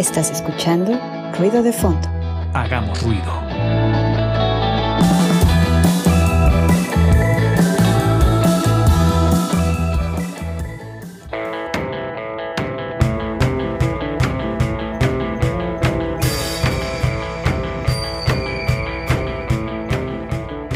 Estás escuchando Ruido de Fondo. Hagamos ruido.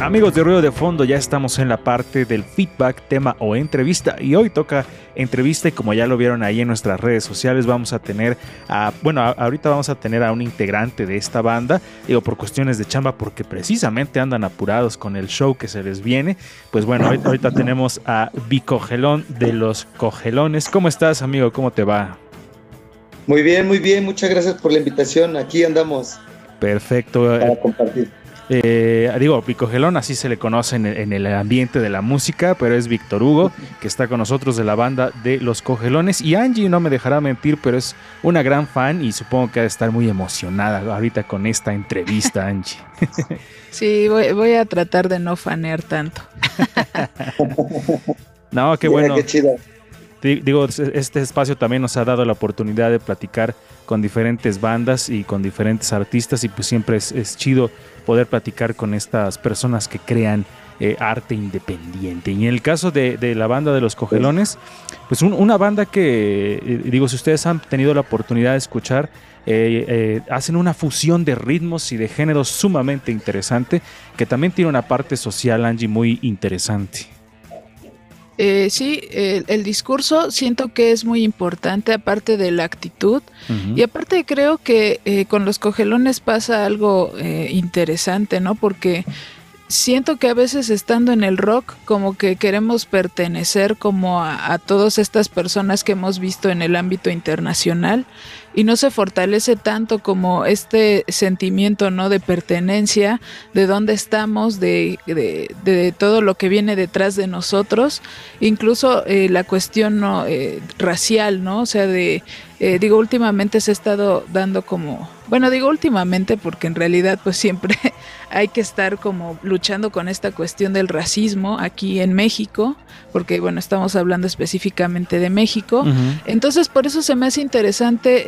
Amigos de Ruido de Fondo, ya estamos en la parte del feedback, tema o entrevista y hoy toca entrevista y como ya lo vieron ahí en nuestras redes sociales vamos a tener a, bueno, ahorita vamos a tener a un integrante de esta banda, digo por cuestiones de chamba porque precisamente andan apurados con el show que se les viene, pues bueno, ahorita, tenemos a Bicogelón de los Cogelones. ¿Cómo estás amigo? ¿Cómo te va? Muy bien, muy bien, muchas gracias por la invitación, aquí andamos. Perfecto. Para compartir. Eh, digo, Picogelón, así se le conoce en el, ambiente de la música, pero es Víctor Hugo, que está con nosotros de la banda de Los Cogelones. Y Angie no me dejará mentir, pero es una gran fan y supongo que ha de estar muy emocionada ahorita con esta entrevista, Angie. Sí, voy, a tratar de no fanear tanto. no, qué bueno. Qué chido. Digo, este espacio también nos ha dado la oportunidad de platicar con diferentes bandas y con diferentes artistas y pues siempre es chido poder platicar con estas personas que crean eh, arte independiente. Y en el caso de, la banda de los Cogelones, pues una banda que, eh, digo, si ustedes han tenido la oportunidad de escuchar, eh, hacen una fusión de ritmos y de géneros sumamente interesante, que también tiene una parte social, Angie, muy interesante. Eh, sí, el, discurso siento que es muy importante, aparte de la actitud. Y aparte creo que eh, con los cogelones pasa algo eh, interesante, ¿no? Porque siento que a veces estando en el rock como que queremos pertenecer como a, a, todas estas personas que hemos visto en el ámbito internacional y no se fortalece tanto como este sentimiento no de pertenencia de dónde estamos de, de, todo lo que viene detrás de nosotros incluso eh, la cuestión no eh, racial no o sea de eh, digo últimamente se ha estado dando como bueno digo últimamente porque en realidad pues siempre hay que estar como luchando con esta cuestión del racismo aquí en México, porque bueno, estamos hablando específicamente de México. Entonces, por eso se me hace interesante,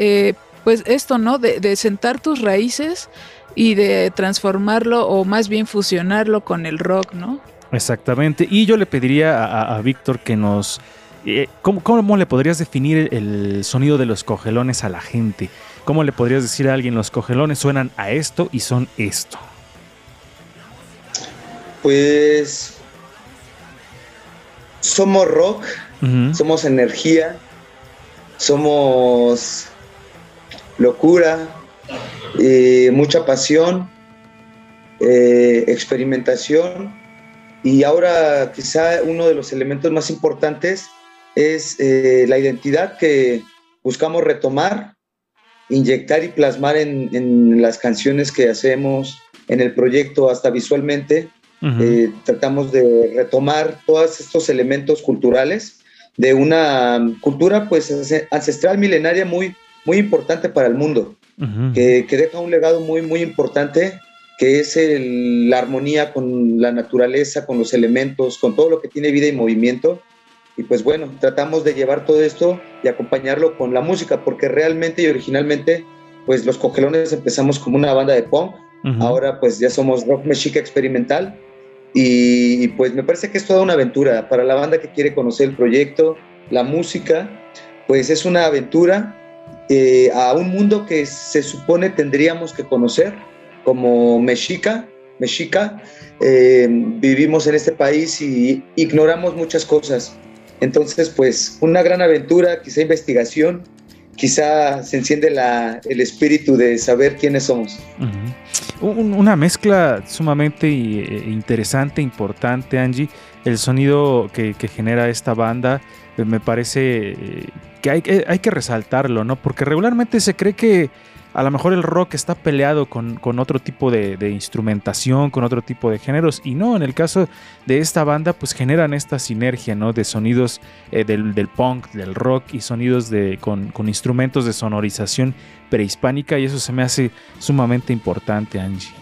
pues esto, ¿no? De, sentar tus raíces y de transformarlo o más bien fusionarlo con el rock, ¿no? Exactamente. Y yo le pediría a, Víctor que nos... Eh, ¿cómo, ¿cómo, le podrías definir el, sonido de los cogelones a la gente? ¿Cómo le podrías decir a alguien los cogelones suenan a esto y son esto? Pues somos rock, somos energía, somos locura, eh, mucha pasión, eh, experimentación. Y ahora quizá uno de los elementos más importantes es eh, la identidad que buscamos retomar, inyectar y plasmar en las canciones que hacemos, en el proyecto, hasta visualmente. Eh, tratamos de retomar todos estos elementos culturales de una cultura pues ancestral milenaria muy, muy importante para el mundo, que, deja un legado muy, muy importante que es la armonía con la naturaleza, con los elementos, con todo lo que tiene vida y movimiento. Y pues bueno, tratamos de llevar todo esto y acompañarlo con la música, porque realmente y originalmente, pues los cogelones empezamos como una banda de punk, ahora pues ya somos rock mexica experimental, y pues me parece que es toda una aventura. Para la banda que quiere conocer el proyecto, la música, pues es una aventura eh, a un mundo que se supone tendríamos que conocer como Mexica. Mexica, eh, vivimos en este país y ignoramos muchas cosas. Entonces, pues una gran aventura, quizá investigación, quizá se enciende el espíritu de saber quiénes somos una mezcla sumamente eh, interesante, importante, Angie. El sonido que, genera esta banda me parece eh, que hay, hay, que resaltarlo, ¿no? Porque regularmente se cree que a lo mejor el rock está peleado con, otro tipo de, instrumentación, con otro tipo de géneros, y no, en el caso de esta banda, pues generan esta sinergia, ¿no? De sonidos eh, del, punk, del rock y sonidos de, con, instrumentos de sonorización prehispánica, y eso se me hace sumamente importante, Angie.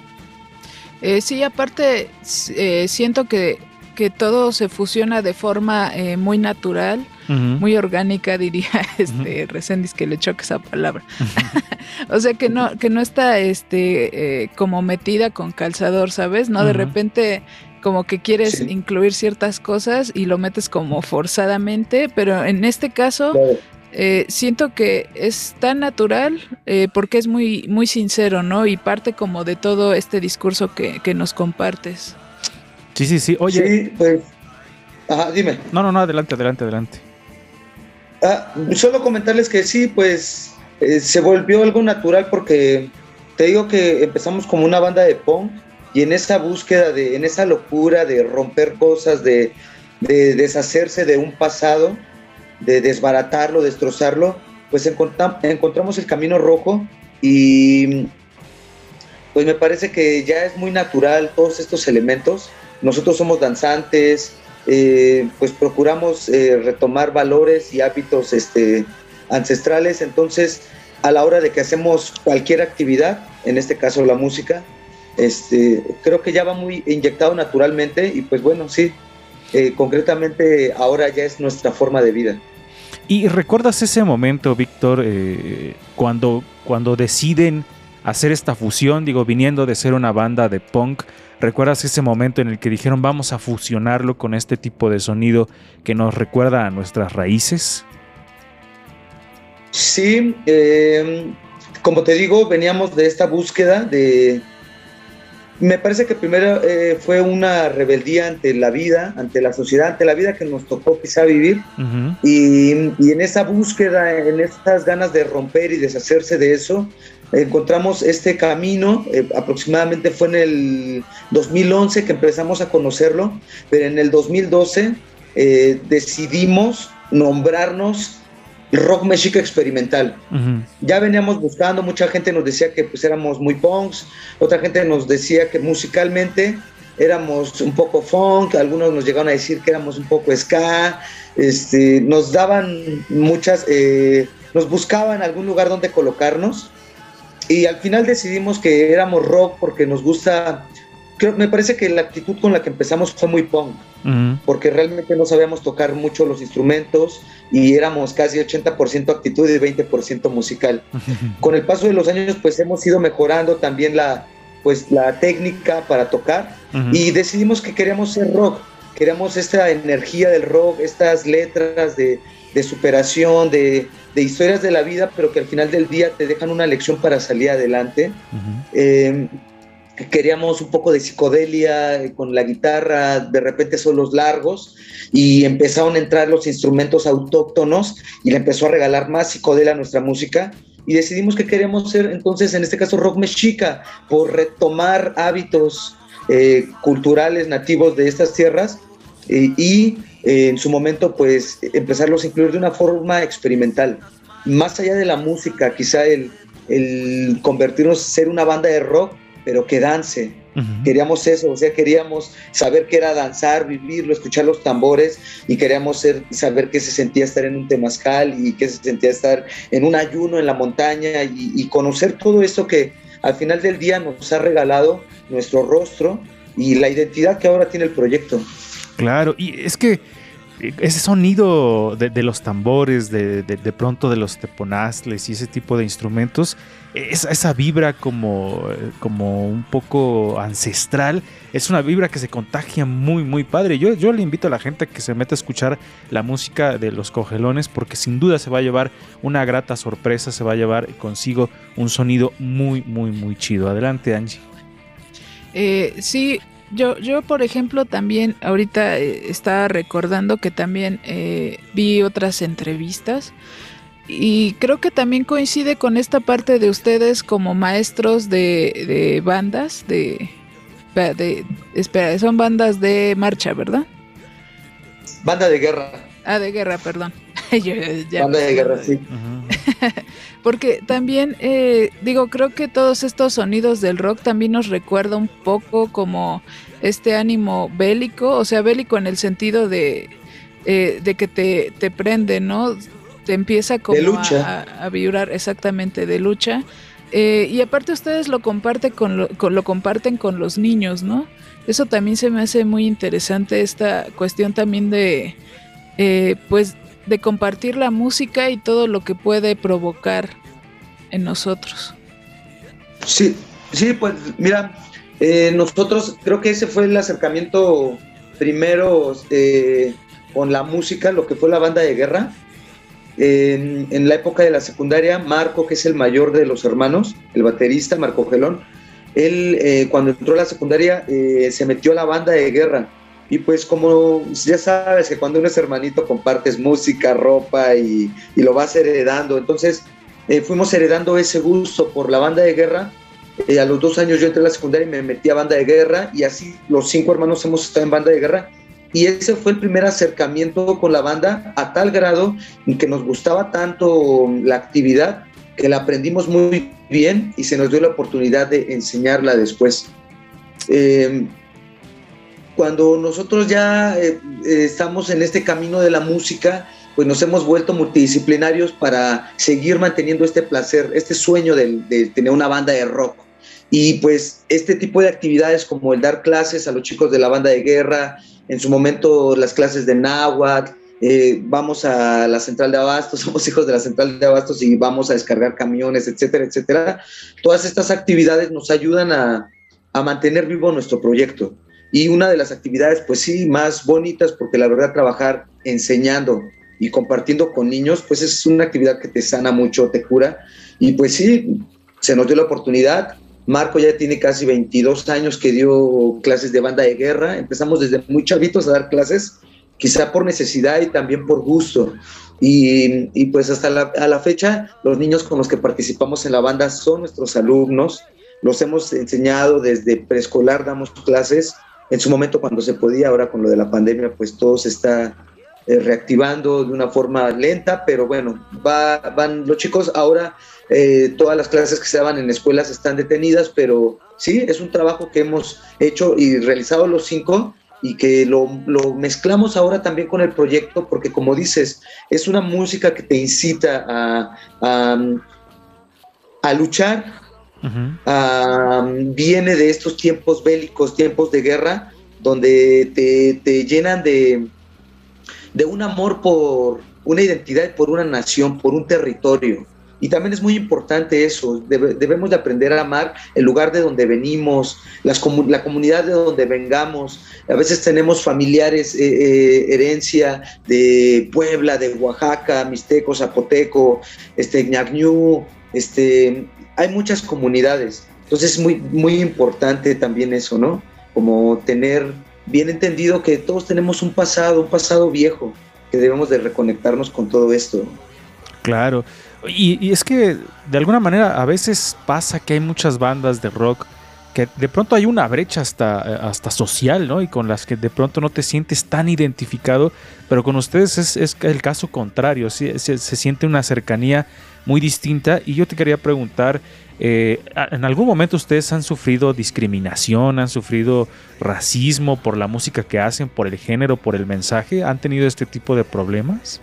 Eh, sí, aparte, eh, siento que que todo se fusiona de forma eh, muy natural, muy orgánica, diría este uh que le choque esa palabra. o sea que no, que no está este eh, como metida con calzador, ¿sabes? No, de repente como que quieres incluir ciertas cosas y lo metes como forzadamente, pero en este caso eh, siento que es tan natural eh, porque es muy, muy sincero, ¿no? Y parte como de todo este discurso que, que nos compartes. Sí, sí, sí. Oye. Sí, pues. Ajá, dime. No, no, no, adelante, adelante, adelante. Ah, solo comentarles que sí, pues eh, se volvió algo natural porque te digo que empezamos como una banda de punk y en esa búsqueda, de, en esa locura de romper cosas, de, de deshacerse de un pasado, de desbaratarlo, destrozarlo, pues encontramos el camino rojo y pues me parece que ya es muy natural todos estos elementos. Nosotros somos danzantes, eh, pues procuramos eh, retomar valores y hábitos este, ancestrales, entonces a la hora de que hacemos cualquier actividad, en este caso la música, este, creo que ya va muy inyectado naturalmente y pues bueno, sí, eh, concretamente ahora ya es nuestra forma de vida. ¿Y recuerdas ese momento, Víctor, eh, cuando, cuando deciden hacer esta fusión, digo, viniendo de ser una banda de punk, ¿recuerdas ese momento en el que dijeron vamos a fusionarlo con este tipo de sonido que nos recuerda a nuestras raíces? Sí, eh, como te digo, veníamos de esta búsqueda de, me parece que primero eh, fue una rebeldía ante la vida, ante la sociedad, ante la vida que nos tocó quizá vivir. y, en esa búsqueda, en estas ganas de romper y deshacerse de eso, encontramos este camino. Eh, aproximadamente fue en el 2011 que empezamos a conocerlo, pero en el 2012 eh, decidimos nombrarnos rock mexica experimental. Ya veníamos buscando, mucha gente nos decía que pues éramos muy punks, otra gente nos decía que musicalmente éramos un poco funk, algunos nos llegaron a decir que éramos un poco ska, este, nos daban muchas, eh, nos buscaban algún lugar donde colocarnos y al final decidimos que éramos rock porque nos gusta me parece que la actitud con la que empezamos fue muy punk, porque realmente no sabíamos tocar mucho los instrumentos y éramos casi 80% actitud y 20% musical. con el paso de los años, pues hemos ido mejorando también la, pues, la técnica para tocar y decidimos que queríamos ser rock, queríamos esta energía del rock, estas letras de, de superación, de, de, historias de la vida, pero que al final del día te dejan una lección para salir adelante queríamos un poco de psicodelia eh, con la guitarra, de repente solos largos, y empezaron a entrar los instrumentos autóctonos y le empezó a regalar más psicodelia a nuestra música. Y decidimos que queríamos ser entonces, en este caso, rock mexica, por retomar hábitos eh, culturales nativos de estas tierras eh, y en su momento, pues, empezarlos a incluir de una forma experimental. Más allá de la música, quizá el, el convertirnos, ser una banda de rock, pero que dance. Queríamos eso, o sea, queríamos saber qué era danzar, vivirlo, escuchar los tambores y queríamos ser, saber qué se sentía estar en un temazcal y qué se sentía estar en un ayuno en la montaña y, conocer todo eso que al final del día nos ha regalado nuestro rostro y la identidad que ahora tiene el proyecto. Claro, y es que ese sonido de, los tambores, de, de, pronto de los teponazles y ese tipo de instrumentos, esa, esa vibra como, como un poco ancestral, es una vibra que se contagia muy, muy padre. Yo, yo le invito a la gente a que se meta a escuchar la música de los cogelones porque sin duda se va a llevar una grata sorpresa, se va a llevar consigo un sonido muy, muy, muy chido. Adelante, Angie. Eh, sí, yo, yo, por ejemplo, también ahorita eh, estaba recordando que también eh, vi otras entrevistas y creo que también coincide con esta parte de ustedes como maestros de, bandas, de, de, espera, son bandas de marcha, ¿verdad? Banda de guerra. Ah, de guerra, perdón. Banda de guerra, sí. Porque también, eh, digo, creo que todos estos sonidos del rock también nos recuerda un poco como este ánimo bélico, o sea, bélico en el sentido de, eh, de que te, te prende, ¿no? Te empieza como A, vibrar exactamente de lucha. Eh, y aparte ustedes lo, comparte con lo, lo comparten con los niños, ¿no? Eso también se me hace muy interesante, esta cuestión también de, eh, pues, de compartir la música y todo lo que puede provocar en nosotros. Sí, sí, pues mira, eh, nosotros creo que ese fue el acercamiento primero eh, con la música, lo que fue la banda de guerra. En, la época de la secundaria, Marco, que es el mayor de los hermanos, el baterista, Marco Gelón, él eh, cuando entró a la secundaria se metió a la banda de guerra. Y pues como ya sabes que cuando uno es hermanito compartes música, ropa y lo vas heredando. Entonces fuimos heredando ese gusto por la banda de guerra eh, a los dos años yo entré a la secundaria y me metí a banda de guerra y así los cinco hermanos hemos estado en banda de guerra. Y ese fue el primer acercamiento con la banda a tal grado que nos gustaba tanto la actividad que la aprendimos muy bien y se nos dio la oportunidad de enseñarla después. Eh, cuando nosotros ya eh, estamos en este camino de la música, pues nos hemos vuelto multidisciplinarios para seguir manteniendo este placer, este sueño de, de tener una banda de rock. Y pues este tipo de actividades como el dar clases a los chicos de la banda de guerra, en su momento las clases de náhuatl, eh, vamos a la central de abastos, somos hijos de la central de abastos y vamos a descargar camiones, etcétera, etcétera. Todas estas actividades nos ayudan a, a mantener vivo nuestro proyecto. Y una de las actividades, pues sí, más bonitas, porque la verdad trabajar enseñando y compartiendo con niños, pues es una actividad que te sana mucho, te cura. Y pues sí, se nos dio la oportunidad, Marco ya tiene casi 22 años que dio clases de banda de guerra. Empezamos desde muy chavitos a dar clases, quizá por necesidad y también por gusto. Y, pues hasta la, a la fecha, los niños con los que participamos en la banda son nuestros alumnos. Los hemos enseñado desde preescolar, damos clases. En su momento cuando se podía, ahora con lo de la pandemia, pues todo se está eh, reactivando de una forma lenta, pero bueno, va, van los chicos. Ahora eh, todas las clases que se daban en escuelas están detenidas, pero sí, es un trabajo que hemos hecho y realizado los cinco y que lo, mezclamos ahora también con el proyecto, porque como dices, es una música que te incita a, a, luchar, viene de estos tiempos bélicos, tiempos de guerra, donde te, te llenan de, de un amor por una identidad, por una nación, por un territorio. Y también es muy importante eso, debemos de aprender a amar el lugar de donde venimos, las la comunidad de donde vengamos. A veces tenemos familiares, eh, eh, herencia de Puebla, de Oaxaca, Mixteco, Zapoteco, este, este, hay muchas comunidades. Entonces es muy, muy importante también eso, ¿no? Como tener bien entendido que todos tenemos un pasado, un pasado viejo, que debemos de reconectarnos con todo esto. Claro, y, es que de alguna manera a veces pasa que hay muchas bandas de rock que de pronto hay una brecha hasta, hasta social, ¿no? Y con las que de pronto no te sientes tan identificado, pero con ustedes es, el caso contrario, se, siente una cercanía muy distinta. Y yo te quería preguntar, eh, ¿en algún momento ustedes han sufrido discriminación, han sufrido racismo por la música que hacen, por el género, por el mensaje? ¿Han tenido este tipo de problemas?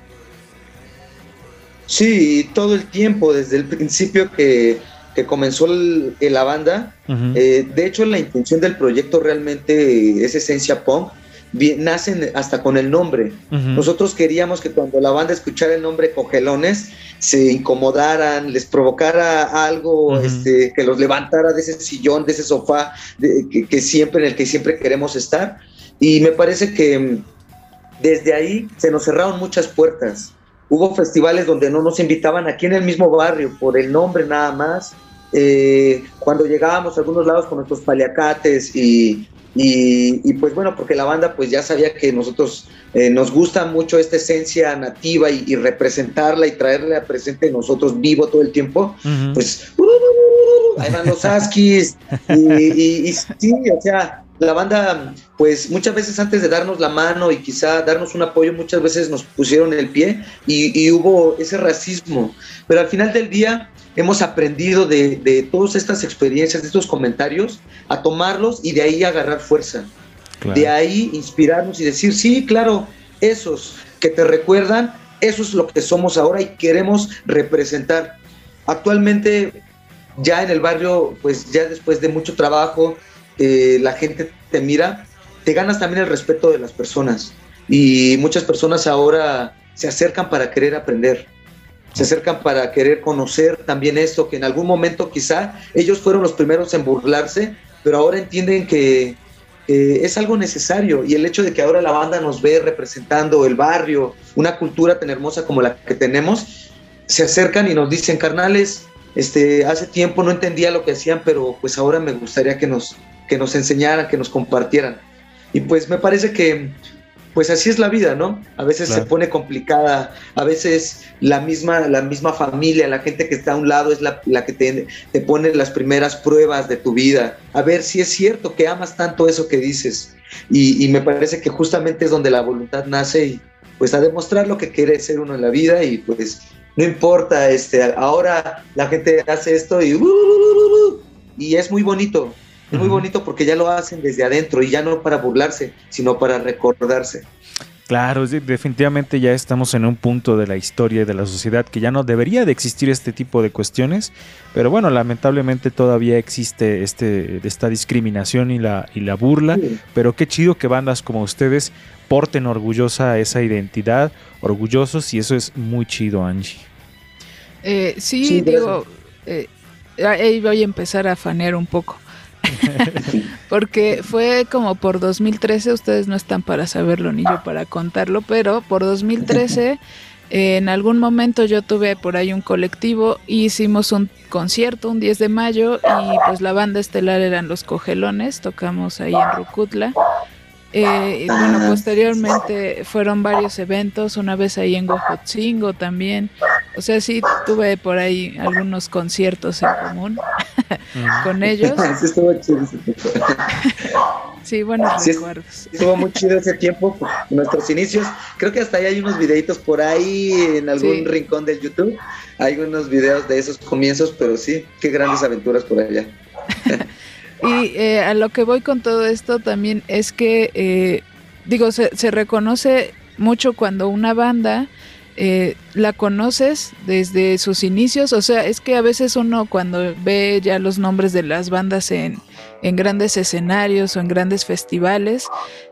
Sí, todo el tiempo, desde el principio que, comenzó la banda. Eh, de hecho, la intención del proyecto realmente es esencia punk. nacen hasta con el nombre. Nosotros queríamos que cuando la banda escuchara el nombre Cogelones, se incomodaran, les provocara algo, este, que los levantara de ese sillón, de ese sofá que, siempre, en el que siempre queremos estar. Y me parece que mm, desde ahí se nos cerraron muchas puertas hubo festivales donde no nos invitaban aquí en el mismo barrio por el nombre nada más. Eh, cuando llegábamos a algunos lados con nuestros paliacates y, y, pues bueno, porque la banda pues ya sabía que nosotros eh, nos gusta mucho esta esencia nativa y, representarla y traerla presente nosotros vivo todo el tiempo, pues uh, ahí van los askis y, y, sí, o sea, la banda, pues muchas veces antes de darnos la mano y quizá darnos un apoyo, muchas veces nos pusieron el pie y, hubo ese racismo. Pero al final del día hemos aprendido de, todas estas experiencias, de estos comentarios, a tomarlos y de ahí agarrar fuerza. De ahí inspirarnos y decir, sí, claro, esos que te recuerdan, eso es lo que somos ahora y queremos representar. Actualmente ya en el barrio, pues ya después de mucho trabajo, eh, la gente te mira, te ganas también el respeto de las personas. Y muchas personas ahora se acercan para querer aprender, se acercan para querer conocer también esto, que en algún momento quizá ellos fueron los primeros en burlarse, pero ahora entienden que es algo necesario y el hecho de que ahora la banda nos ve representando el barrio, una cultura tan hermosa como la que tenemos, se acercan y nos dicen, carnales, este, hace tiempo no entendía lo que hacían, pero pues ahora me gustaría que nos, que nos enseñaran, que nos compartieran. Y pues me parece que pues así es la vida, ¿no? A veces se pone complicada, a veces la misma, la misma familia, la gente que está a un lado es la, que te, te, pone las primeras pruebas de tu vida, a ver si es cierto que amas tanto eso que dices. Y, me parece que justamente es donde la voluntad nace y pues a demostrar lo que quiere ser uno en la vida y pues no importa, este, ahora la gente hace esto y, uh, uh, uh, y es muy bonito, es muy bonito porque ya lo hacen desde adentro y ya no para burlarse, sino para recordarse. Claro, definitivamente ya estamos en un punto de la historia y de la sociedad que ya no debería de existir este tipo de cuestiones, pero bueno, lamentablemente todavía existe este, esta discriminación y la, y la burla, pero qué chido que bandas como ustedes porten orgullosa esa identidad, orgullosos y eso es muy chido, Angie. Eh, sí, digo, eh, ahí voy a empezar a fanear un poco. Porque fue como por 2013, ustedes no están para saberlo ni yo para contarlo, pero por 2013 en algún momento yo tuve por ahí un colectivo y hicimos un concierto un 10 de mayo y pues la banda estelar eran Los Cogelones, tocamos ahí en Rucutla. Eh, y bueno, posteriormente fueron varios eventos, una vez ahí en Huejotzingo también. O sea, sí tuve por ahí algunos conciertos en común con ellos. Sí, estuvo chido ese tiempo. sí, buenos recuerdos. Estuvo muy chido ese tiempo, nuestros inicios. Creo que hasta ahí hay unos videitos por ahí en algún rincón del YouTube. Hay unos videos de esos comienzos, pero sí, qué grandes aventuras por allá. Y eh, a lo que voy con todo esto también es que, eh, digo, se, se reconoce mucho cuando una banda eh, la conoces desde sus inicios, o sea, es que a veces uno cuando ve ya los nombres de las bandas en, en grandes escenarios o en grandes festivales,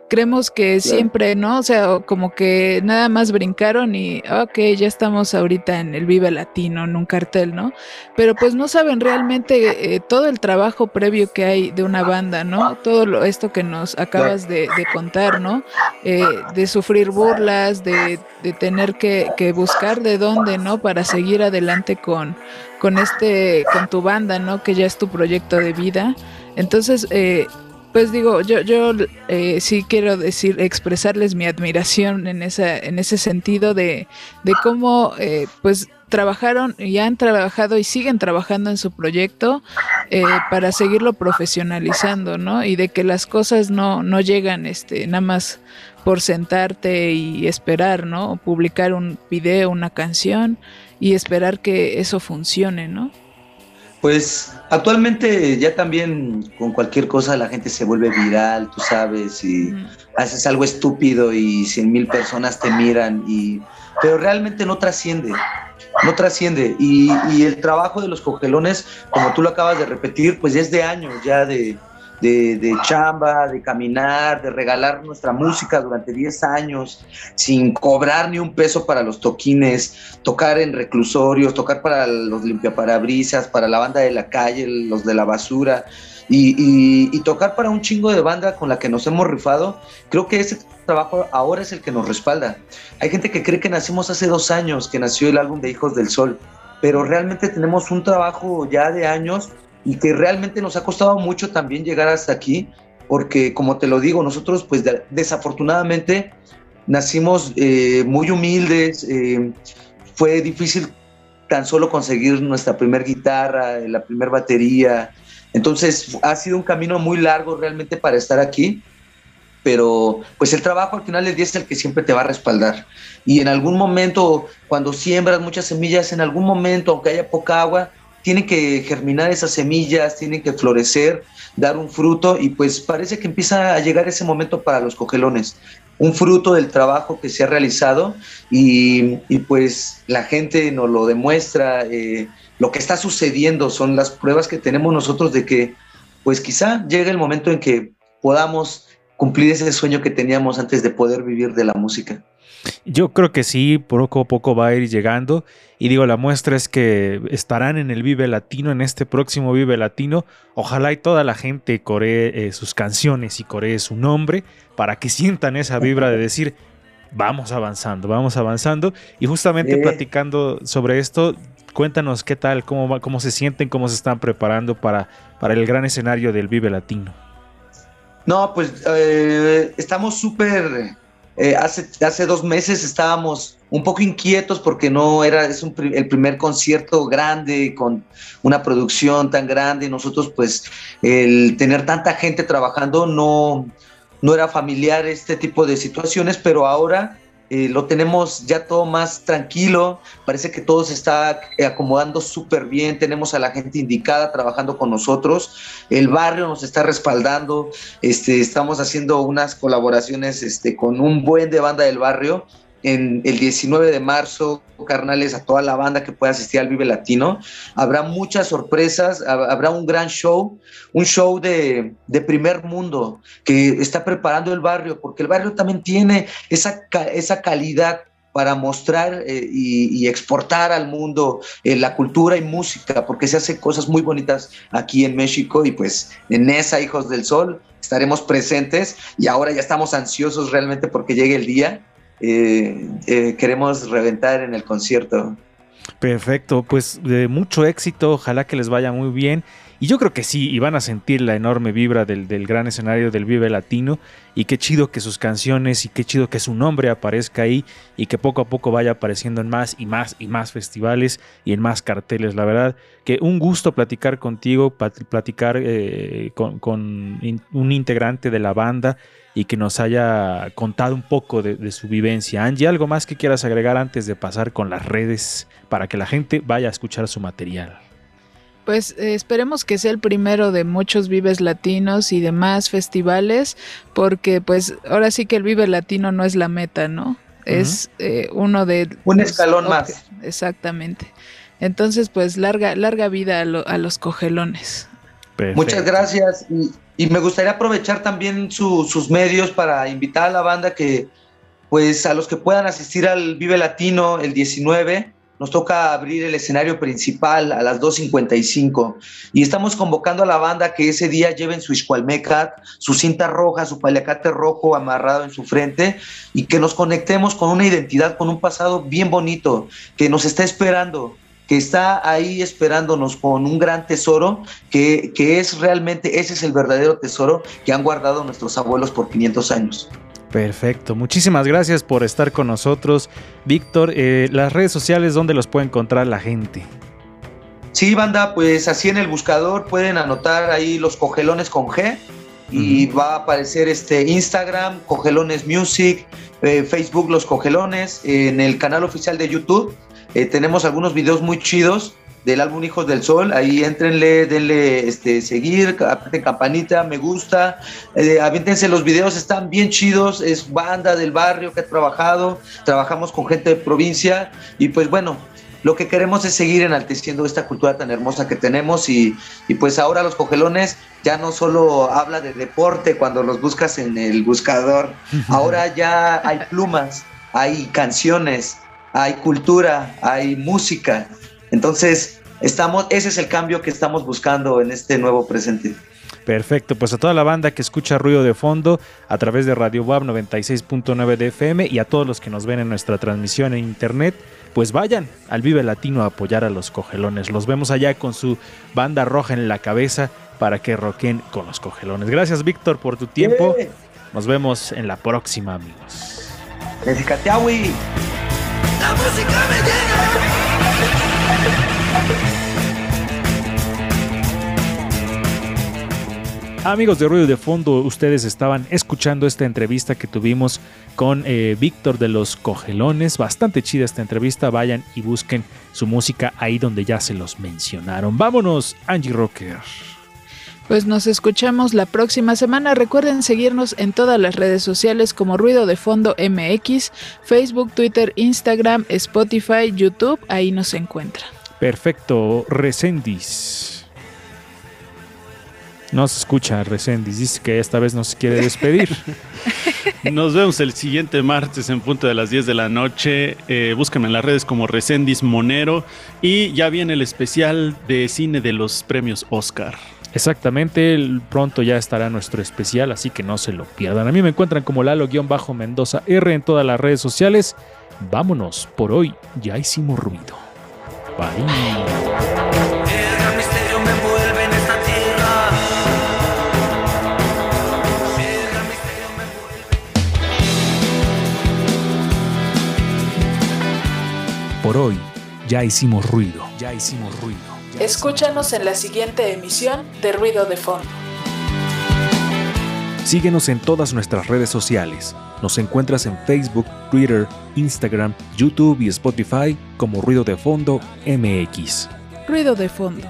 creemos que siempre, ¿no? O sea, como que nada más brincaron y, ok, ya estamos ahorita en el Vive Latino, en un cartel, ¿no? Pero pues no saben realmente eh, todo el trabajo previo que hay de una banda, ¿no? Todo lo, esto que nos acabas de, contar, ¿no? Eh, de sufrir burlas, de, de tener que, que, buscar de dónde, ¿no? Para seguir adelante con, con este, con tu banda, ¿no? Que ya es tu proyecto de vida. Entonces, eh, pues digo, yo, yo eh, sí quiero decir, expresarles mi admiración en, esa, en ese sentido de, de cómo eh, pues trabajaron y han trabajado y siguen trabajando en su proyecto eh, para seguirlo profesionalizando, ¿no? Y de que las cosas no, no llegan este, nada más por sentarte y esperar, ¿no? Publicar un video, una canción y esperar que eso funcione, ¿no? Pues actualmente ya también con cualquier cosa la gente se vuelve viral, tú sabes, y haces algo estúpido y cien mil personas te miran, y, pero realmente no trasciende, no trasciende. Y, y, el trabajo de los cogelones, como tú lo acabas de repetir, pues es de años ya de, de, chamba, de caminar, de regalar nuestra música durante 10 años sin cobrar ni un peso para los toquines, tocar en reclusorios, tocar para los limpiaparabrisas, para la banda de la calle, los de la basura. Y, y, tocar para un chingo de banda con la que nos hemos rifado, creo que ese trabajo ahora es el que nos respalda. Hay gente que cree que nacimos hace dos años, que nació el álbum de Hijos del Sol, pero realmente tenemos un trabajo ya de años y que realmente nos ha costado mucho también llegar hasta aquí, porque como te lo digo, nosotros pues desafortunadamente nacimos eh, muy humildes, eh, fue difícil tan solo conseguir nuestra primer guitarra, la primer batería, entonces ha sido un camino muy largo realmente para estar aquí, pero pues el trabajo al final del día es el que siempre te va a respaldar. Y en algún momento, cuando siembras muchas semillas, en algún momento, aunque haya poca agua, tienen que germinar esas semillas, tienen que florecer, dar un fruto y pues parece que empieza a llegar ese momento para los cogelones, un fruto del trabajo que se ha realizado y, pues la gente nos lo demuestra, eh, lo que está sucediendo, son las pruebas que tenemos nosotros de que, pues quizá llegue el momento en que podamos cumplir ese sueño que teníamos antes de poder vivir de la música. Yo creo que sí, poco a poco va a ir llegando. Y digo, la muestra es que estarán en el Vive Latino, en este próximo Vive Latino. Ojalá y toda la gente coree eh, sus canciones y coree su nombre para que sientan esa vibra de decir, vamos avanzando, vamos avanzando. Y justamente platicando sobre esto, cuéntanos qué tal, cómo, cómo se sienten, cómo se están preparando para, para el gran escenario del Vive Latino. No, pues eh, estamos súper eh, hace, hace dos meses estábamos un poco inquietos porque no era es el primer concierto grande con una producción tan grande. Nosotros, pues, el tener tanta gente trabajando no, no era familiar este tipo de situaciones, pero ahora eh, lo tenemos ya todo más tranquilo, parece que todo se está eh, acomodando súper bien, tenemos a la gente indicada trabajando con nosotros, el barrio nos está respaldando, este, estamos haciendo unas colaboraciones este, con un buen de banda del barrio en el 19 de marzo, carnales, a toda la banda que pueda asistir al Vive Latino. Habrá muchas sorpresas, habrá un gran show, un show de, primer mundo que está preparando el barrio, porque el barrio también tiene esa, esa calidad para mostrar eh, y, exportar al mundo eh, la cultura y música, porque se hacen cosas muy bonitas aquí en México y pues en esa Hijos del Sol estaremos presentes y ahora ya estamos ansiosos realmente porque llegue el día eh, eh, queremos reventar en el concierto. Perfecto, pues de mucho éxito, ojalá que les vaya muy bien. Y yo creo que sí, y van a sentir la enorme vibra del, gran escenario del Vive Latino. Y qué chido que sus canciones y qué chido que su nombre aparezca ahí y que poco a poco vaya apareciendo en más y más y más festivales y en más carteles. La verdad que un gusto platicar contigo, platicar eh, con, con un integrante de la banda y que nos haya contado un poco de, su vivencia. Angie, ¿algo más que quieras agregar antes de pasar con las redes para que la gente vaya a escuchar su material? Pues eh, esperemos que sea el primero de muchos Vives Latinos y demás festivales, porque pues ahora sí que el Vive Latino no es la meta, ¿no? Es eh, uno de... Un escalón más. Exactamente. Entonces, pues larga, larga vida a, los cogelones. Muchas gracias. Y me gustaría aprovechar también sus medios para invitar a la banda que, pues a los que puedan asistir al Vive Latino el 19, nos toca abrir el escenario principal a las 2.55 y estamos convocando a la banda que ese día lleven su iscualmecat, su cinta roja, su paliacate rojo amarrado en su frente y que nos conectemos con una identidad, con un pasado bien bonito que nos está esperando que está ahí esperándonos con un gran tesoro, que, es realmente, ese es el verdadero tesoro que han guardado nuestros abuelos por 500 años. Perfecto, muchísimas gracias por estar con nosotros. Víctor, eh, las redes sociales, ¿dónde los puede encontrar la gente? Sí, banda, pues así en el buscador pueden anotar ahí los cogelones con G y va a aparecer este Instagram, Cogelones Music, eh, Facebook Los Cogelones, en el canal oficial de YouTube eh, tenemos algunos videos muy chidos del álbum Hijos del Sol. Ahí entrenle, denle este, seguir, aprieten campanita, me gusta. Eh, aviéntense los videos, están bien chidos. Es banda del barrio que ha trabajado. Trabajamos con gente de provincia. Y pues bueno, lo que queremos es seguir enalteciendo esta cultura tan hermosa que tenemos. Y, y pues ahora los cogelones ya no solo habla de deporte cuando los buscas en el buscador. Ahora ya hay plumas, hay canciones hay cultura, hay música. Entonces, estamos, ese es el cambio que estamos buscando en este nuevo presente. Perfecto, pues a toda la banda que escucha ruido de fondo a través de Radio WAB 96.9 de FM y a todos los que nos ven en nuestra transmisión en internet, pues vayan al Vive Latino a apoyar a los cogelones. Los vemos allá con su banda roja en la cabeza para que roquen con los cogelones. Gracias Víctor por tu tiempo. Nos vemos en la próxima amigos. La música me Amigos de Ruido de Fondo, ustedes estaban escuchando esta entrevista que tuvimos con eh, Víctor de los Cogelones. Bastante chida esta entrevista. Vayan y busquen su música ahí donde ya se los mencionaron. Vámonos, Angie Rocker. Pues nos escuchamos la próxima semana. Recuerden seguirnos en todas las redes sociales como Ruido de Fondo MX, Facebook, Twitter, Instagram, Spotify, YouTube. Ahí nos encuentran. Perfecto, Resendis. No se escucha Resendis, dice que esta vez no se quiere despedir. Nos vemos el siguiente martes en punto de las 10 de la noche. Eh, búsquenme en las redes como Resendis Monero. Y ya viene el especial de cine de los premios Oscar. Exactamente, pronto ya estará nuestro especial, así que no se lo pierdan. A mí me encuentran como Lalo-Mendoza R en todas las redes sociales. Vámonos, por hoy ya hicimos ruido. Bye. Por hoy ya hicimos ruido. Ya hicimos ruido. Escúchanos en la siguiente emisión de Ruido de Fondo. Síguenos en todas nuestras redes sociales. Nos encuentras en Facebook, Twitter, Instagram, YouTube y Spotify como Ruido de Fondo MX. Ruido de Fondo